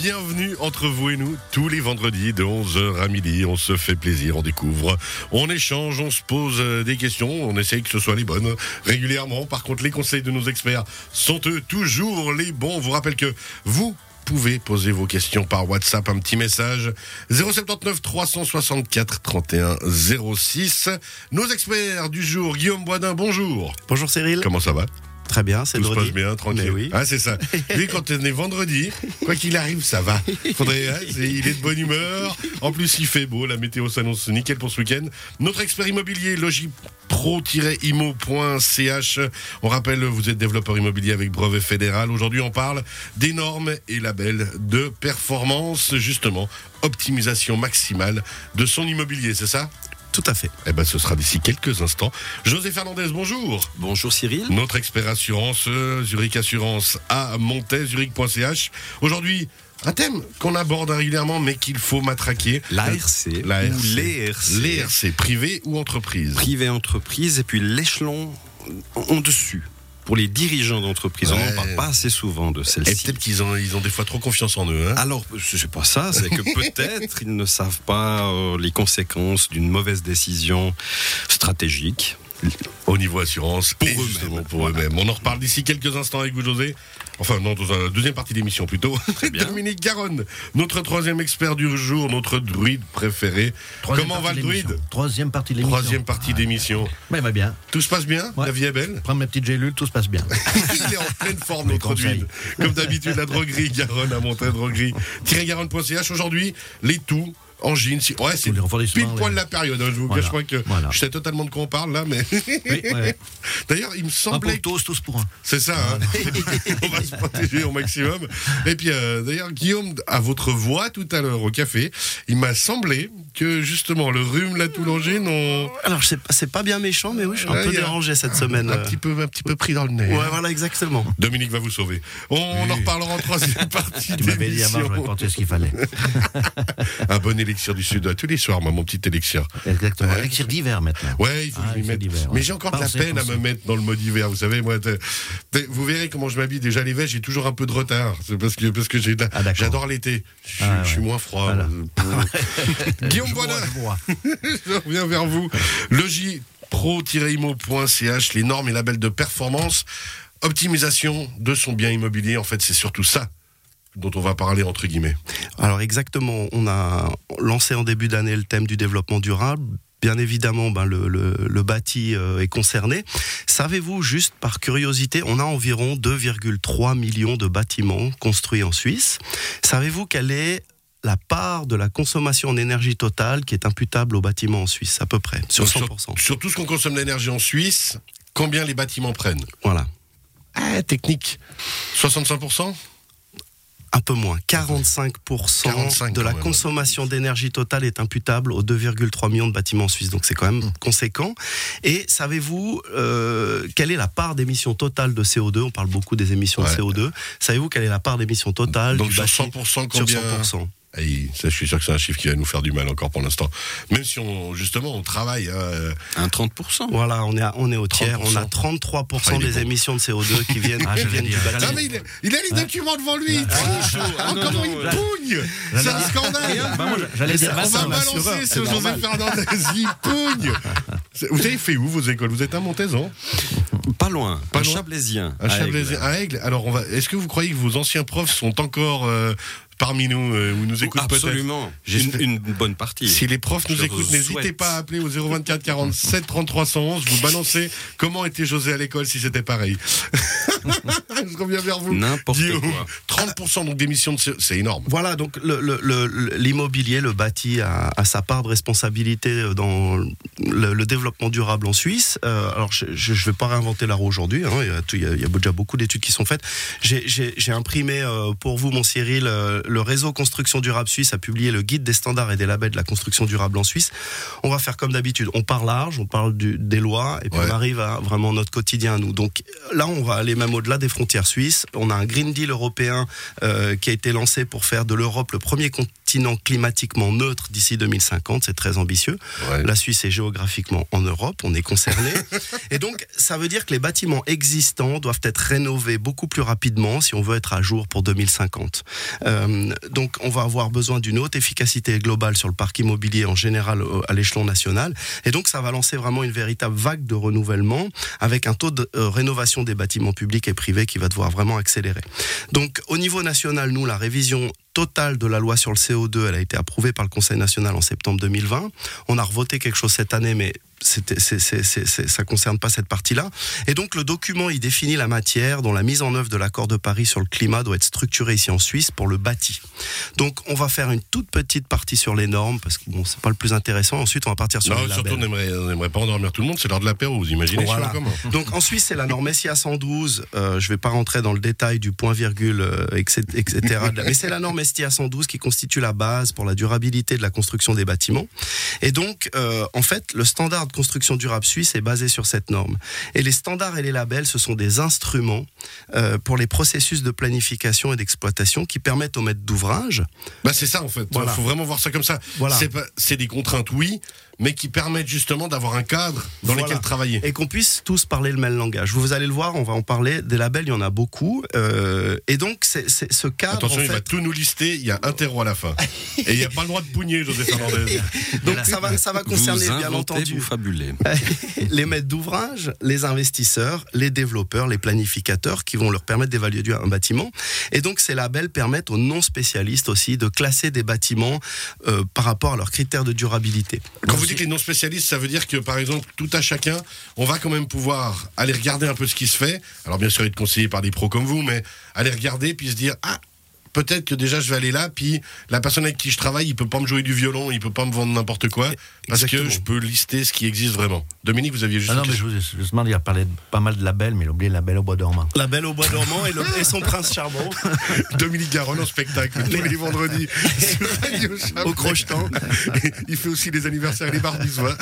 bienvenue entre vous et nous tous les vendredis de 11h à midi. On se fait plaisir, on découvre, on échange, on se pose euh, des questions, on essaye que ce soit les bonnes régulièrement. Par contre, les conseils de nos experts sont eux toujours les bons. On vous rappelle que vous pouvez poser vos questions par WhatsApp, un petit message 079 364 31 06. Nos experts du jour, Guillaume Boisdin, bonjour. Bonjour Cyril. Comment ça va? Très bien, c'est Tout se passe bien, tranquille. Oui. Ah, c'est ça. Lui, quand on est vendredi, quoi qu'il arrive, ça va. Faudrait, hein, c'est- il est de bonne humeur. En plus, il fait beau. La météo s'annonce nickel pour ce week-end. Notre expert immobilier, logipro-imo.ch. On rappelle, vous êtes développeur immobilier avec brevet fédéral. Aujourd'hui, on parle des normes et labels de performance. Justement, optimisation maximale de son immobilier, c'est ça? Tout à fait. Eh ben, ce sera d'ici quelques instants. José Fernandez, bonjour. Bonjour Cyril. Notre expert assurance, euh, Zurich Assurance à Montaigne, zurich.ch. Aujourd'hui, un thème qu'on aborde régulièrement, mais qu'il faut matraquer. L'ARC L'ARC. ou les RC. Les RC, privé ou entreprise Privé entreprise et puis l'échelon en dessus. Pour les dirigeants d'entreprise, on n'en parle pas assez souvent de Et celle-ci. peut-être qu'ils ont, ils ont des fois trop confiance en eux. Hein Alors, c'est pas ça, c'est que peut-être ils ne savent pas euh, les conséquences d'une mauvaise décision stratégique. Au niveau assurance, Pour et eux-mêmes. justement pour eux-mêmes. On en reparle d'ici quelques instants avec vous, José. Enfin, non, dans la deuxième partie d'émission plutôt. bien. Dominique Garonne, notre troisième expert du jour, notre druide préféré. Troisième Comment va le druide? Troisième partie de l'émission. Troisième partie d'émission. Ouais, va bien. Tout se passe bien? Ouais. La vie est belle? Prends mes petites gélules, tout se passe bien. Il est en pleine forme, notre druide. Comme d'habitude, la droguerie Garonne à Montagne Droguerie. garonne.ch aujourd'hui, les tout. Angine, si- ouais, c'est pile poil les- la période. hein, je vous Voilà, cache pas que voilà. je sais totalement de quoi on parle là, mais Oui, ouais, ouais. d'ailleurs, il me Un semblait pour tous, tous pour un. c'est ça, hein. on va se protéger au maximum. Et puis euh, d'ailleurs, Guillaume, à votre voix tout à l'heure au café, il m'a semblé que justement le rhume, la toulangine, on Alors, c'est c'est pas bien méchant, mais oui, je suis un peu dérangé cette semaine. un petit peu, un petit peu pris dans le nez. Ouais, voilà, exactement. Dominique va vous sauver. On, on en reparlera en troisième partie Tu m'avais dit avant, je d'émission. vais ce qu'il fallait. Un bon élixir du Sud, tous les soirs, moi, mon petit élixir. Exactement. Ouais. Élixir d'hiver maintenant. Ouais, il faut Ah, que je m'y élixir mette. ouais. Mais j'ai encore de la Pensez, peine à me mettre dans le mode hiver, vous savez, moi. Vous verrez comment je m'habille. Déjà l'hiver, j'ai toujours un peu de retard. C'est parce que, parce que j'ai Ah, j'adore l'été. Je, suis- Ah, je suis ouais. moins froid. Voilà. Euh, Guillaume, Je vois, voilà. je reviens vers vous. Logipro-imo.ch, les normes et labels de performance, optimisation de son bien immobilier. En fait, c'est surtout ça dont on va parler entre guillemets. Alors, exactement, on a lancé en début d'année le thème du développement durable. Bien évidemment, ben, le, le, le bâti euh, est concerné. Savez-vous, juste par curiosité, on a environ 2,3 millions de bâtiments construits en Suisse. Savez-vous quelle est la part de la consommation en énergie totale qui est imputable aux bâtiments en Suisse, à peu près, sur Donc, 100%. sur tout ce qu'on consomme d'énergie en Suisse, combien les bâtiments prennent? Voilà. Ah, technique. 65% Un peu moins. 45%, 45 de la même. consommation d'énergie totale est imputable aux 2,3 millions de bâtiments en Suisse. Donc c'est quand même Mmh. conséquent. Et savez-vous euh, quelle est la part d'émissions totales de CO2 On parle beaucoup des émissions Ouais. de CO2. Savez-vous quelle est la part d'émissions totales Donc du sur bâti 100%, sur combien 100% Aïe, ça, je suis sûr que c'est un chiffre qui va nous faire du mal encore pour l'instant. Même si on, justement, on travaille. hein, euh, Un 30%. Voilà, on est, à- on est au tiers. 30%. On a 33% Ah, des bon. émissions de CO2 qui viennent, Ah, qui j'allais viennent du dire, bâti. Ah, mais il, il a les documents devant lui, il triche. Ah, Oh, non, comment non, il ouais. pougne C'est un scandale Bah, moi, j'allais dire, On bah, va balancer assureur, ce José. Fernandez, il pougne Vous avez fait où vos écoles? Vous êtes un Montaisan? Pas loin. Pas un loin? Chablaisien. Un à Chablaisien, Aigle. à Aigle. Alors, on va. Est-ce que vous croyez que vos anciens profs sont encore euh, parmi nous euh, ou nous écoutent peut-être Absolument. Une, J'espère- une bonne partie. Si les profs nous écoutent, n'hésitez pas à appeler au 024 47 33 111. Vous balancez comment était José à l'école si c'était pareil. Je reviens vers vous. N'importe quoi. 30% donc d'émissions de CO2, c'est énorme. Voilà, donc le- le- le- l'immobilier, le, bâti a, a sa part de responsabilité dans le, le développement durable en Suisse. Euh, alors, je ne vais pas réinventer la roue aujourd'hui, hein, il, y a il y déjà beaucoup d'études qui sont faites. J'ai- J'ai j'ai imprimé euh, pour vous, mon Cyril, euh, le réseau Construction Durable Suisse a publié le guide des standards et des labels de la construction durable en Suisse. On va faire comme d'habitude, on part large, on parle du- des lois, et puis Ouais. on arrive à vraiment notre quotidien à nous. Donc là, on va aller même au-delà des frontières suisses. On a un Green Deal européen euh, qui a été lancé pour faire de l'Europe le premier continent continent climatiquement neutre d'ici 2050. C'est très ambitieux. Ouais. La Suisse est géographiquement en Europe, on est concerné. et donc, ça veut dire que les bâtiments existants doivent être rénovés beaucoup plus rapidement si on veut être à jour pour 2050. Euh, donc, on va avoir besoin d'une haute efficacité globale sur le parc immobilier en général euh, à l'échelon national. Et donc, ça va lancer vraiment une véritable vague de renouvellement avec un taux de euh, rénovation des bâtiments publics et privés qui va devoir vraiment accélérer. Donc, au niveau national, nous, la révision totale de la loi sur le CO2, elle a été approuvée par le Conseil national en septembre 2020. On a revoté quelque chose cette année, mais ça concerne pas cette partie-là. Et donc le document, il définit la matière dont la mise en œuvre de l'accord de Paris sur le climat doit être structurée ici en Suisse pour le bâti. Donc on va faire une toute petite partie sur les normes parce que bon, c'est pas le plus intéressant. Ensuite, on va partir sur Non, les surtout, on n'aimerait pas endormir tout le monde, c'est l'heure de l'apéro, vous imaginez Voilà. Donc en Suisse, c'est la norme SIA 112. Euh, je vais pas rentrer dans le détail du point virgule, euh, etc. etc. Mais c'est la norme SIA 112 qui constitue la base pour la durabilité de la construction des bâtiments. Et donc, euh, en fait, le standard de construction durable suisse est basé sur cette norme. Et les standards et les labels, ce sont des instruments euh, pour les processus de planification et d'exploitation qui permettent aux maîtres d'ouvrage Bah c'est ça en fait. Il Voilà. faut vraiment voir ça comme ça. Voilà. C'est pas- C'est des contraintes, oui, mais qui permettent justement d'avoir un cadre dans Voilà. lequel travailler. et qu'on puisse tous parler le même langage. Vous allez le voir, on va en parler. Des labels, il y en a beaucoup. Euh, et donc, c'est c'est ce cadre. Attention, en il va fait, tout nous lister. Il y a un terreau à la fin. Et il n'y a pas le droit de pougner, José Fernandez. donc ça va, ça va concerner vous bien entendu vous les maîtres d'ouvrage, les investisseurs, les développeurs, les planificateurs qui vont leur permettre d'évaluer un bâtiment. Et donc ces labels permettent aux non spécialistes aussi de classer des bâtiments euh, par rapport à leurs critères de durabilité. Quand vous dites les non spécialistes, ça veut dire que par exemple, tout à chacun, on va quand même pouvoir aller regarder un peu ce qui se fait. Alors bien sûr, être conseillé par des pros comme vous, mais aller regarder puis se dire ah. Peut-être que déjà je vais aller là, puis la personne avec qui je travaille, il peut pas me jouer du violon, il peut pas me vendre n'importe quoi, parce Exactement. que je peux lister ce qui existe vraiment. Dominique, vous aviez juste Ah non, mais je vous justement, il a parlé de pas mal de labels, mais il a oublié le label au bois dormant. La belle au bois dormant et, le- et son prince charmant Dominique Garonne en spectacle tous les vendredis sur Radio Chablais. au crochetant. Il fait aussi les anniversaires et les barbisois.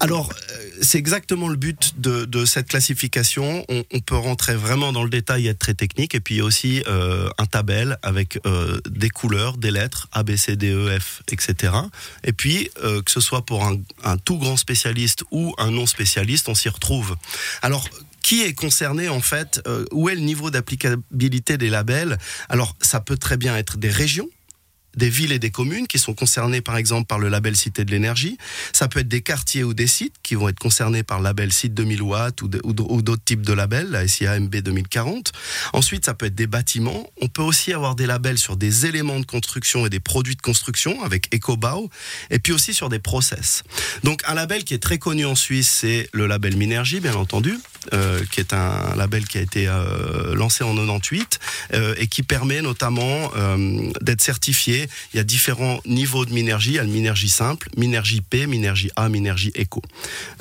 Alors, euh, c'est exactement le but de, de cette classification. On, on peut rentrer vraiment dans le détail et être très technique. Et puis, il y a aussi euh, un tabel avec euh, des couleurs, des lettres, A, B, C, D, E, F, etc. Et puis, euh, que ce soit pour un, tout grand spécialiste ou un non spécialiste, on s'y retrouve. Alors, qui est concerné en fait euh, Où est le niveau d'applicabilité des labels? Alors, ça peut très bien être des régions des villes et des communes qui sont concernées par exemple par le label Cité de l'énergie. Ça peut être des quartiers ou des sites qui vont être concernés par le label Site 2000 watts ou d'autres types de labels, la SIA MB 2040. Ensuite, ça peut être des bâtiments. On peut aussi avoir des labels sur des éléments de construction et des produits de construction avec EcoBau et puis aussi sur des process. Donc un label qui est très connu en Suisse, c'est le label Minergie, bien entendu, qui est un label qui a été euh, lancé en 98 euh, et qui permet notamment euh, d'être certifié. Il y a différents niveaux de Minergie. Il y a le Minergie simple, Minergie P, Minergie A, Minergie.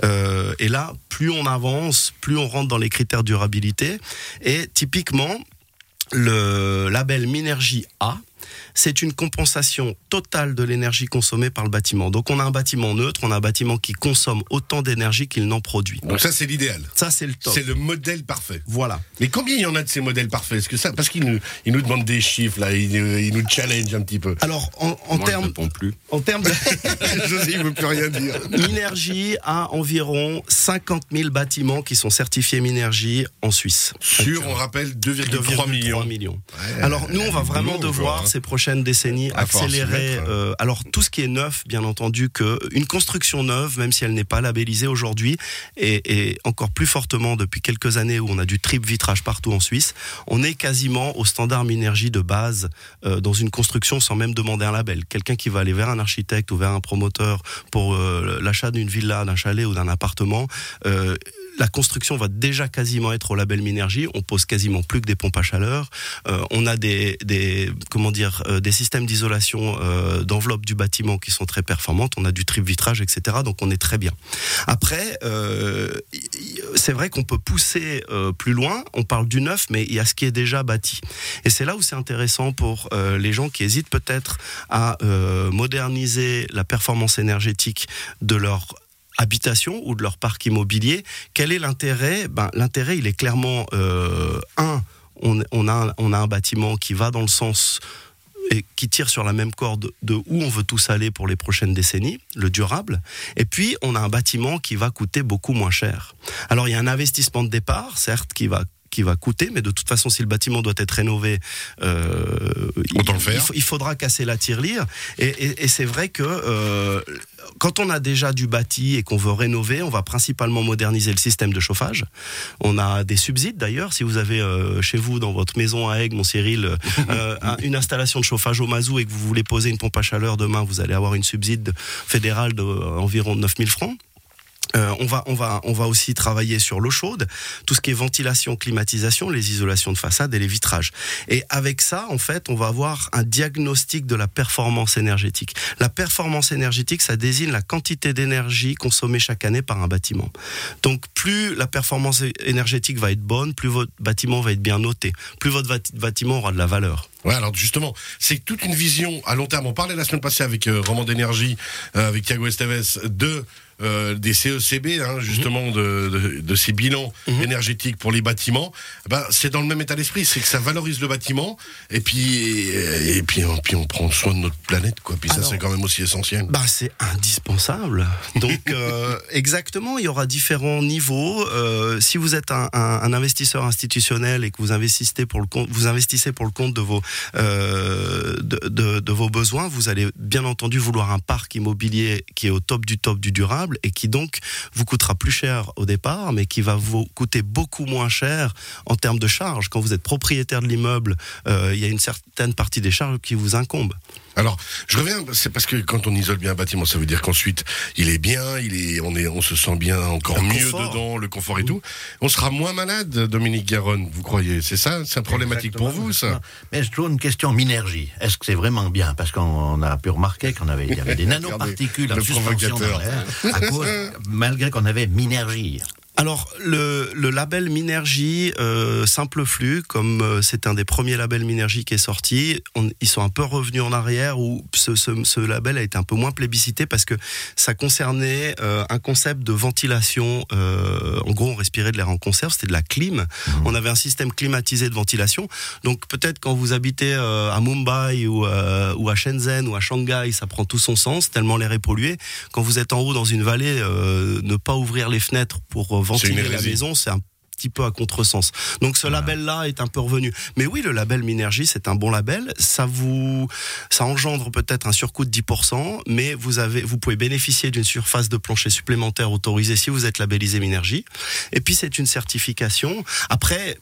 Euh, et là, plus on avance, plus on rentre dans les critères durabilité. Et typiquement, le label Minergie A, c'est une compensation totale de l'énergie consommée par le bâtiment. Donc on a un bâtiment neutre, on a un bâtiment qui consomme autant d'énergie qu'il n'en produit. Donc ça, c'est l'idéal. Ça, c'est le top. C'est le modèle parfait. Voilà. Mais combien il y en a de ces modèles parfaits? Est-ce que ça, parce qu'ils nous, ils nous demandent des chiffres là, ils, nous- ils nous challenge un petit peu. Alors, en, en termes réponds plus. en termes de... José, il veut plus rien dire. Minergie a environ 50 000 bâtiments qui sont certifiés Minergie en Suisse. Sur, on rappelle, 2,3 millions. 2,3 Ouais, Alors nous, on va vraiment devoir hein. Prochaines décennies À accélérer. mettre, euh, alors tout ce qui est neuf, bien entendu, que une construction neuve, même si elle n'est pas labellisée aujourd'hui, et, et encore plus fortement depuis quelques années où on a du triple vitrage partout en Suisse, on est quasiment au standard Minergie de base euh, dans une construction sans même demander un label. Quelqu'un qui va aller vers un architecte ou vers un promoteur pour euh, l'achat d'une villa, d'un chalet ou d'un appartement. La construction va déjà quasiment être au label Minergie. On pose quasiment plus que des pompes à chaleur. Euh, on a des, des comment dire euh, des systèmes d'isolation euh, d'enveloppe du bâtiment qui sont très performantes. On a du triple vitrage, etc. Donc on est très bien. Après, euh, c'est vrai qu'on peut pousser euh, plus loin. On parle du neuf, mais il y a ce qui est déjà bâti. Et c'est là où c'est intéressant pour les gens qui hésitent peut-être à moderniser la performance énergétique de leur habitation ou de leur parc immobilier. Quel est l'intérêt? Ben, L'intérêt, il est clairement, euh, un, on, on, a, on a un bâtiment qui va dans le sens et qui tire sur la même corde de où on veut tous aller pour les prochaines décennies, le durable. Et puis, on a un bâtiment qui va coûter beaucoup moins cher. Alors, il y a un investissement de départ, certes, qui va qui va coûter, mais de toute façon, si le bâtiment doit être rénové, euh, il, le faire. il faut- il faudra casser la tirelire. Et, et- et c'est vrai que euh, quand on a déjà du bâti et qu'on veut rénover, on va principalement moderniser le système de chauffage. On a des subsides d'ailleurs. Si vous avez euh, chez vous, dans votre maison à Aigues, mon Cyril, euh, un- une installation de chauffage au mazout et que vous voulez poser une pompe à chaleur demain, vous allez avoir une subside fédérale d'environ 9000 francs. Euh, on va, on va, on va aussi travailler sur l'eau chaude, tout ce qui est ventilation, climatisation, les isolations de façade et les vitrages. Et avec ça, en fait, on va avoir un diagnostic de la performance énergétique. La performance énergétique, ça désigne la quantité d'énergie consommée chaque année par un bâtiment. Donc, plus la performance énergétique va être bonne, plus votre bâtiment va être bien noté, plus votre bâti- bâtiment aura de la valeur. Ouais, alors justement, c'est toute une vision à long terme. On parlait la semaine passée avec euh, Roman d'énergie, euh, avec Thiago Esteves, de euh, des CECB, hein, justement, de, de, de ces bilans énergétiques pour les bâtiments. Ben, c'est dans le même état d'esprit, c'est que ça valorise le bâtiment, et puis et puis, on- puis on prend soin de notre planète, quoi. Puis ça, c'est quand même aussi essentiel. Bah, c'est indispensable. Donc, euh, exactement, il y aura différents niveaux. Euh, si vous êtes un, un- un investisseur institutionnel et que vous investissez pour le compte, vous investissez pour le compte de vos de, de- de vos besoins, vous allez bien entendu vouloir un parc immobilier qui est au top du top du durable et qui donc vous coûtera plus cher au départ, mais qui va vous coûter beaucoup moins cher en termes de charges. Quand vous êtes propriétaire de l'immeuble, euh, il y a une certaine partie des charges qui vous incombent. Alors, je reviens, c'est parce que quand on isole bien un bâtiment, ça veut dire qu'ensuite, il est bien, il est, on est, on se sent bien encore Le mieux confort. dedans, le confort et tout. On sera moins malade, Dominique Garonne, vous croyez? C'est ça? C'est problématique pour vous, ça? Mais je trouve une question minergie. Est-ce que c'est vraiment bien? Parce qu'on a pu remarquer qu'on avait, il y avait des nanoparticules en suspension dans l'air, malgré qu'on avait minergie. Alors, le, le label Minergie euh, Simple Flux, comme euh, c'est un des premiers labels Minergie qui est sorti, on- ils sont un peu revenus en arrière où ce, ce- ce label a été un peu moins plébiscité parce que ça concernait euh, un concept de ventilation. en gros, on respirait de l'air en conserve, c'était de la clim. On avait un système climatisé de ventilation. Donc, peut-être quand vous habitez à Mumbai ou, ou à Shenzhen ou à Shanghai, ça prend tout son sens, tellement l'air est pollué. Quand vous êtes en haut dans une vallée, ne pas ouvrir les fenêtres pour ventiler la maison, c'est un petit peu à contresens. Donc ce label-là est un peu revenu. Mais oui, le label Minergie, c'est un bon label. Ça vous, ça engendre peut-être un surcoût de 10%, mais vous avez, vous pouvez bénéficier d'une surface de plancher supplémentaire autorisée si vous êtes labellisé Minergie. Et puis c'est une certification. Après,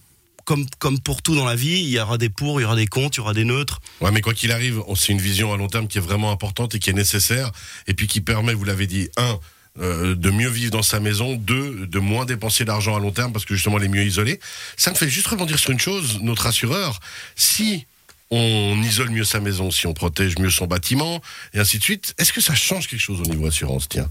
comme, comme pour tout dans la vie, il y aura des pour, il y aura des contre, il y aura des neutres. Ouais, mais quoi qu'il arrive, c'est une vision à long terme qui est vraiment importante et qui est nécessaire, et puis qui permet, vous l'avez dit, un, euh, de mieux vivre dans sa maison, deux, de moins dépenser d'argent à long terme parce que justement elle est mieux isolée. Ça me fait juste rebondir sur une chose, notre assureur, si on isole mieux sa maison, si on protège mieux son bâtiment, et ainsi de suite, est-ce que ça change quelque chose au niveau assurance, tiens?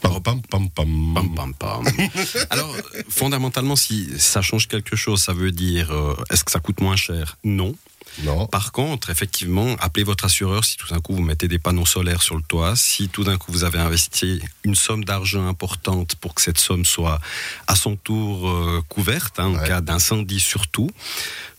Pam, pam, pam, pam. Pam, pam, pam. Alors, fondamentalement, si ça change quelque chose, ça veut dire euh, est-ce que ça coûte moins cher? Non. Non. Par contre, effectivement, appelez votre assureur si tout d'un coup vous mettez des panneaux solaires sur le toit, si tout d'un coup vous avez investi une somme d'argent importante pour que cette somme soit à son tour euh, couverte, hein, en Ouais. cas d'incendie surtout.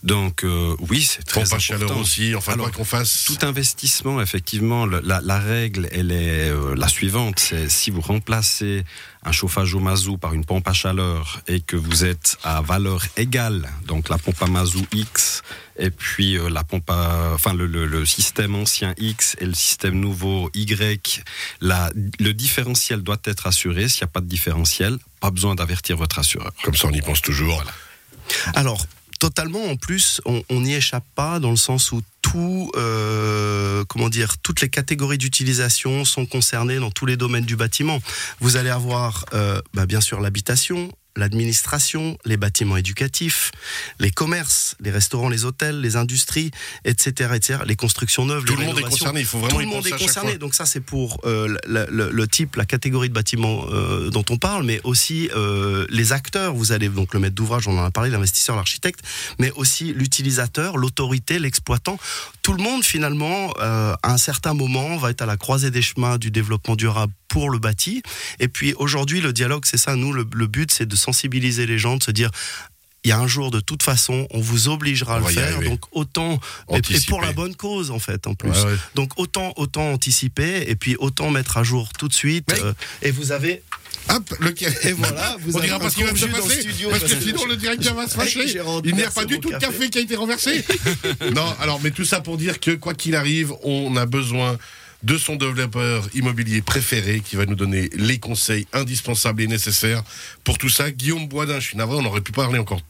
Donc euh, oui, c'est très Pompe important. chaleur aussi, enfin Alors, qu'on fasse. Tout investissement, effectivement, la règle, elle est euh, la suivante. C'est si vous remplacez un chauffage au mazout par une pompe à chaleur et que vous êtes à valeur égale, donc la pompe à mazout X et puis euh, la pompe à, enfin le, le- le système ancien X et le système nouveau Y, la- le différentiel doit être assuré. S'il n'y a pas de différentiel, pas besoin d'avertir votre assureur. Comme ça, on y pense toujours. Alors, totalement, en plus, on n'y échappe pas dans le sens où tout, euh, comment dire, toutes les catégories d'utilisation sont concernées dans tous les domaines du bâtiment. Vous allez avoir, euh, bah, bien sûr, l'habitation, l'administration, les bâtiments éducatifs, les commerces, les restaurants, les hôtels, les industries, etc., etc., les constructions neuves, Tout les le monde est concerné, il faut vraiment Tout le monde est concerné. Donc ça, c'est pour euh, le, le- le type, la catégorie de bâtiments euh, dont on parle, mais aussi euh, les acteurs. Vous allez donc le maître d'ouvrage, on en a parlé, l'investisseur, l'architecte, mais aussi l'utilisateur, l'autorité, l'exploitant. Tout le monde, finalement, euh, à un certain moment, va être à la croisée des chemins du développement durable pour le bâti. Et puis aujourd'hui, le dialogue, c'est ça. Nous, le, le but, c'est de sensibiliser les gens, de se dire il y a un jour de toute façon, on vous obligera à le faire. Donc autant et- pour la bonne cause en fait en plus. Ouais, ouais. Donc autant autant anticiper et puis autant mettre à jour tout de suite. Mais- euh, et vous avez Hop, le et voilà, vous On dira un pas ce qui va se passer, studio parce que parce sinon le directeur va se fâcher. Il n'y a pas du tout de café qui a été renversé. non, alors, mais tout ça pour dire que quoi qu'il arrive, on a besoin de son développeur immobilier préféré qui va nous donner les conseils indispensables et nécessaires pour tout ça. Guillaume Boisdin, je suis navré, on aurait pu parler encore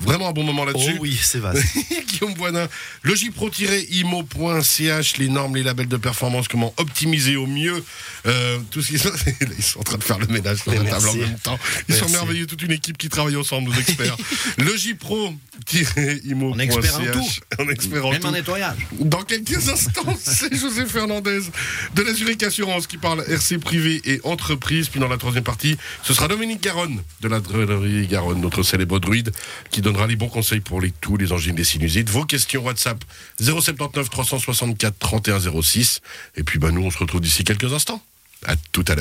vraiment un bon moment Oh là-dessus. oui, c'est vaste. Guillaume Boisdin, logipro-imo.ch, les normes, les labels de performance, comment optimiser au mieux euh, tout ce qui se Ils sont en train de faire le ménage sur la table en même temps. Ils sont Merci. merveilleux, toute une équipe qui travaille ensemble, nos experts. logipro-imo.ch. On expert en tout. On expert en Même tout. en nettoyage. Dans quelques instants, c'est José Fernandez de la Zurich Assurance qui parle RC privé et entreprise. Puis dans la troisième partie, ce sera Dominique Garonne de la droguerie Garonne, notre célèbre druide, qui donnera les bons conseils pour les, tous les angines des sinusites. Vos questions WhatsApp 079 364 31 06. Et puis bah, nous, on se retrouve d'ici quelques instants. À tout à l'heure.